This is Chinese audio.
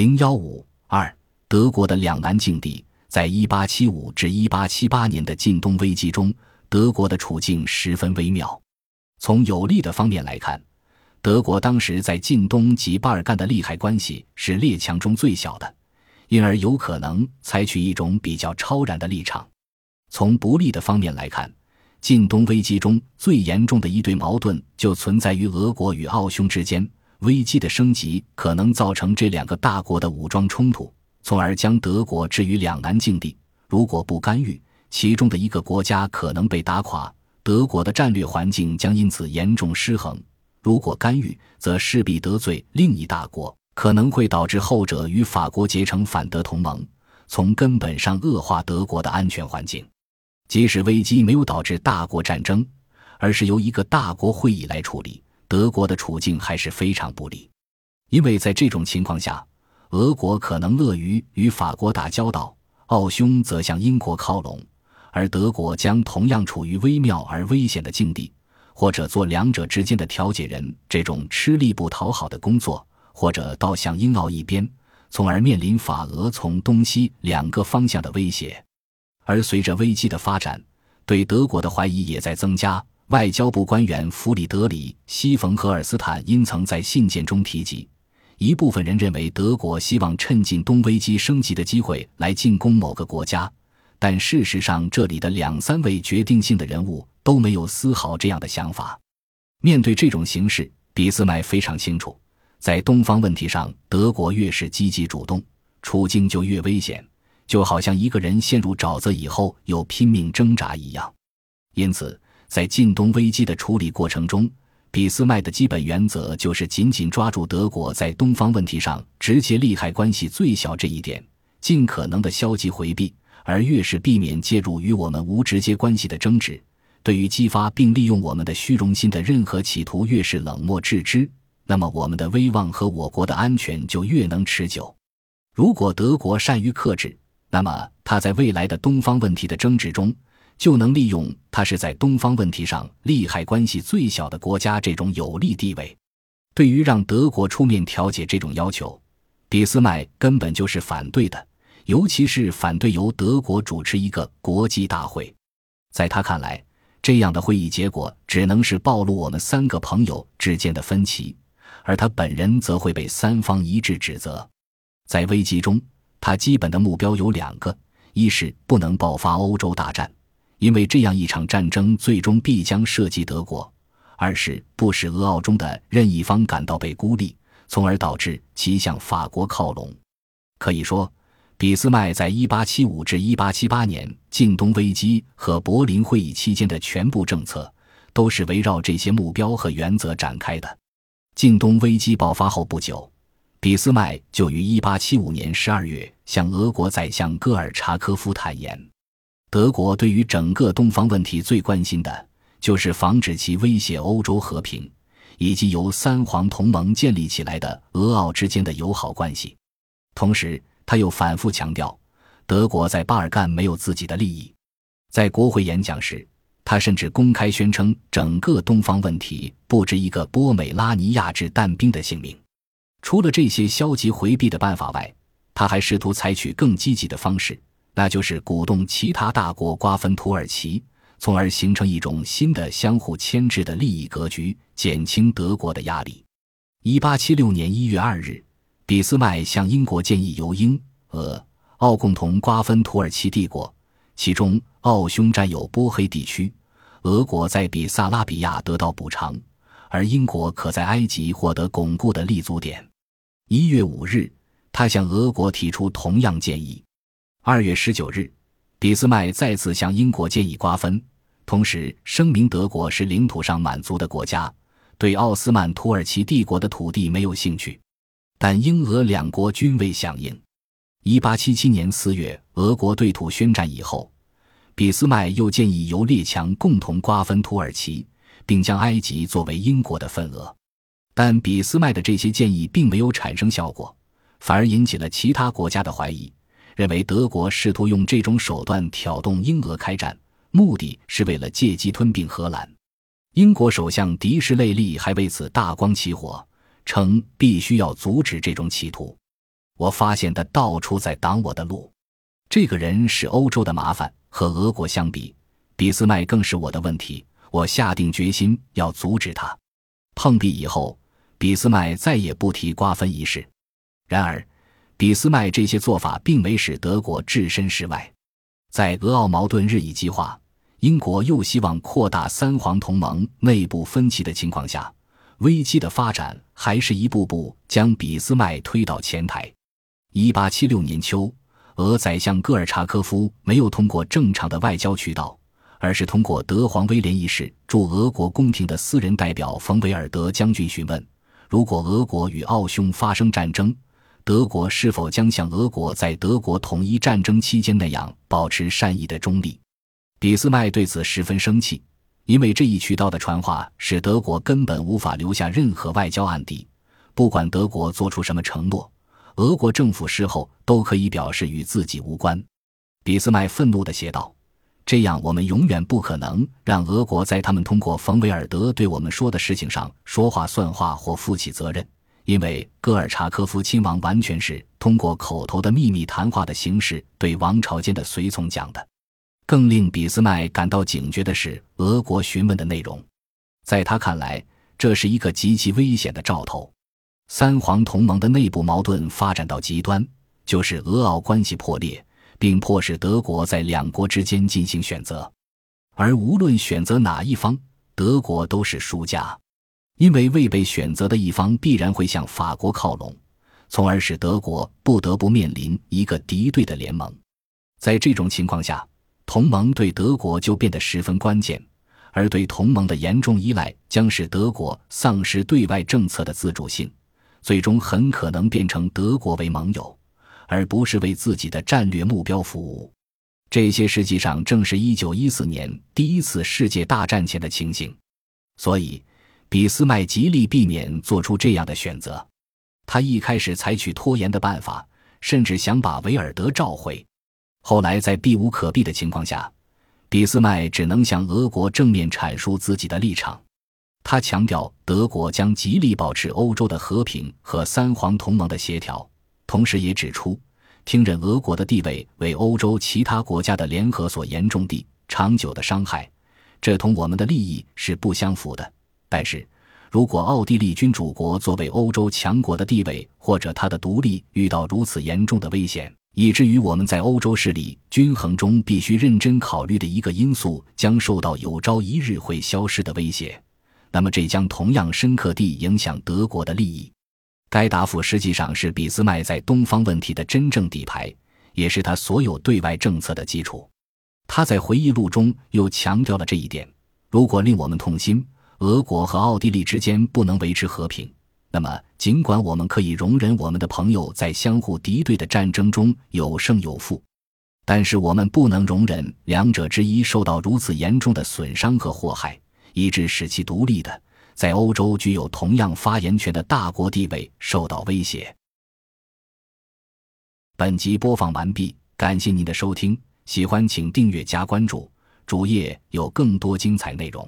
零幺五二，德国的两难境地，在一八七五至一八七八年的近东危机中，德国的处境十分微妙。从有利的方面来看，德国当时在近东及巴尔干的利害关系是列强中最小的，因而有可能采取一种比较超然的立场。从不利的方面来看，近东危机中最严重的一对矛盾就存在于俄国与奥匈之间。危机的升级可能造成这两个大国的武装冲突，从而将德国置于两难境地。如果不干预，其中的一个国家可能被打垮，德国的战略环境将因此严重失衡；如果干预，则势必得罪另一大国，可能会导致后者与法国结成反德同盟，从根本上恶化德国的安全环境。即使危机没有导致大国战争，而是由一个大国会议来处理。德国的处境还是非常不利，因为在这种情况下，俄国可能乐于与法国打交道，奥匈则向英国靠拢，而德国将同样处于微妙而危险的境地，或者做两者之间的调解人，这种吃力不讨好的工作，或者倒向英奥一边，从而面临法俄从东西两个方向的威胁。而随着危机的发展，对德国的怀疑也在增加。外交部官员弗里德里希·冯·荷尔斯坦因曾在信件中提及，一部分人认为德国希望趁晋东危机升级的机会来进攻某个国家，但事实上，这里的两三位决定性的人物都没有丝毫这样的想法。面对这种形势，俾斯麦非常清楚，在东方问题上，德国越是积极主动，处境就越危险，就好像一个人陷入沼泽以后又拼命挣扎一样。因此。在近东危机的处理过程中，俾斯麦的基本原则就是紧紧抓住德国在东方问题上直接利害关系最小这一点，尽可能的消极回避。而越是避免介入与我们无直接关系的争执，对于激发并利用我们的虚荣心的任何企图越是冷漠置之，那么我们的威望和我国的安全就越能持久。如果德国善于克制，那么他在未来的东方问题的争执中。就能利用它是在东方问题上利害关系最小的国家这种有利地位。对于让德国出面调解这种要求，俾斯麦根本就是反对的，尤其是反对由德国主持一个国际大会。在他看来，这样的会议结果只能是暴露我们三个朋友之间的分歧，而他本人则会被三方一致指责。在危机中，他基本的目标有两个：一是不能爆发欧洲大战。因为这样一场战争最终必将涉及德国，二是不使俄奥中的任意方感到被孤立，从而导致其向法国靠拢。可以说，俾斯麦在1875至1878年晋东危机和柏林会议期间的全部政策，都是围绕这些目标和原则展开的。晋东危机爆发后不久，俾斯麦就于1875年12月向俄国宰相戈尔察科夫坦言。德国对于整个东方问题最关心的，就是防止其威胁欧洲和平，以及由三皇同盟建立起来的俄奥之间的友好关系。同时，他又反复强调，德国在巴尔干没有自己的利益。在国会演讲时，他甚至公开宣称，整个东方问题不值一个波美拉尼亚制弹兵的性命。除了这些消极回避的办法外，他还试图采取更积极的方式。那就是鼓动其他大国瓜分土耳其，从而形成一种新的相互牵制的利益格局，减轻德国的压力。一八七六年一月二日，俾斯麦向英国建议由英、俄、奥共同瓜分土耳其帝国，其中奥匈占有波黑地区，俄国在比萨拉比亚得到补偿，而英国可在埃及获得巩固的立足点。一月五日，他向俄国提出同样建议。二月十九日，俾斯麦再次向英国建议瓜分，同时声明德国是领土上满足的国家，对奥斯曼土耳其帝国的土地没有兴趣。但英俄两国均未响应。一八七七年四月，俄国对土宣战以后，俾斯麦又建议由列强共同瓜分土耳其，并将埃及作为英国的份额。但俾斯麦的这些建议并没有产生效果，反而引起了其他国家的怀疑。认为德国试图用这种手段挑动英俄开战，目的是为了借机吞并荷兰。英国首相迪士雷利还为此大光起火，称必须要阻止这种企图。我发现他到处在挡我的路。这个人是欧洲的麻烦，和俄国相比，俾斯麦更是我的问题。我下定决心要阻止他。碰壁以后，俾斯麦再也不提瓜分一事。然而，俾斯麦这些做法并没使德国置身事外。在俄奥矛盾日益激化，英国又希望扩大三皇同盟内部分歧的情况下，危机的发展还是一步步将俾斯麦推到前台。一八七六年秋，俄宰相戈尔察科夫没有通过正常的外交渠道，而是通过德皇威廉一世驻俄国宫廷的私人代表冯维尔德将军询问：如果俄国与奥匈发生战争。德国是否将像俄国在德国统一战争期间那样保持善意的中立？俾斯麦对此十分生气，因为这一渠道的传话使德国根本无法留下任何外交案底。不管德国做出什么承诺，俄国政府事后都可以表示与自己无关。俾斯麦愤怒地写道：“这样，我们永远不可能让俄国在他们通过冯维尔德对我们说的事情上说话算话或负起责任。”因为戈尔察科夫亲王完全是通过口头的秘密谈话的形式对王朝间的随从讲的。更令俾斯麦感到警觉的是，俄国询问的内容，在他看来，这是一个极其危险的兆头。三皇同盟的内部矛盾发展到极端，就是俄奥关系破裂，并迫使德国在两国之间进行选择。而无论选择哪一方，德国都是输家。因为未被选择的一方必然会向法国靠拢，从而使德国不得不面临一个敌对的联盟。在这种情况下，同盟对德国就变得十分关键，而对同盟的严重依赖将使德国丧失对外政策的自主性，最终很可能变成德国为盟友，而不是为自己的战略目标服务。这些实际上正是一九一四年第一次世界大战前的情形，所以。俾斯麦极力避免做出这样的选择，他一开始采取拖延的办法，甚至想把维尔德召回。后来在避无可避的情况下，俾斯麦只能向俄国正面阐述自己的立场。他强调德国将极力保持欧洲的和平和三皇同盟的协调，同时也指出，听任俄国的地位为欧洲其他国家的联合所严重地、长久的伤害，这同我们的利益是不相符的。但是，如果奥地利君主国作为欧洲强国的地位或者它的独立遇到如此严重的危险，以至于我们在欧洲势力均衡中必须认真考虑的一个因素将受到有朝一日会消失的威胁，那么这将同样深刻地影响德国的利益。该答复实际上是俾斯麦在东方问题的真正底牌，也是他所有对外政策的基础。他在回忆录中又强调了这一点。如果令我们痛心。俄国和奥地利之间不能维持和平，那么尽管我们可以容忍我们的朋友在相互敌对的战争中有胜有负，但是我们不能容忍两者之一受到如此严重的损伤和祸害，以致使其独立的在欧洲具有同样发言权的大国地位受到威胁。本集播放完毕，感谢您的收听，喜欢请订阅加关注，主页有更多精彩内容。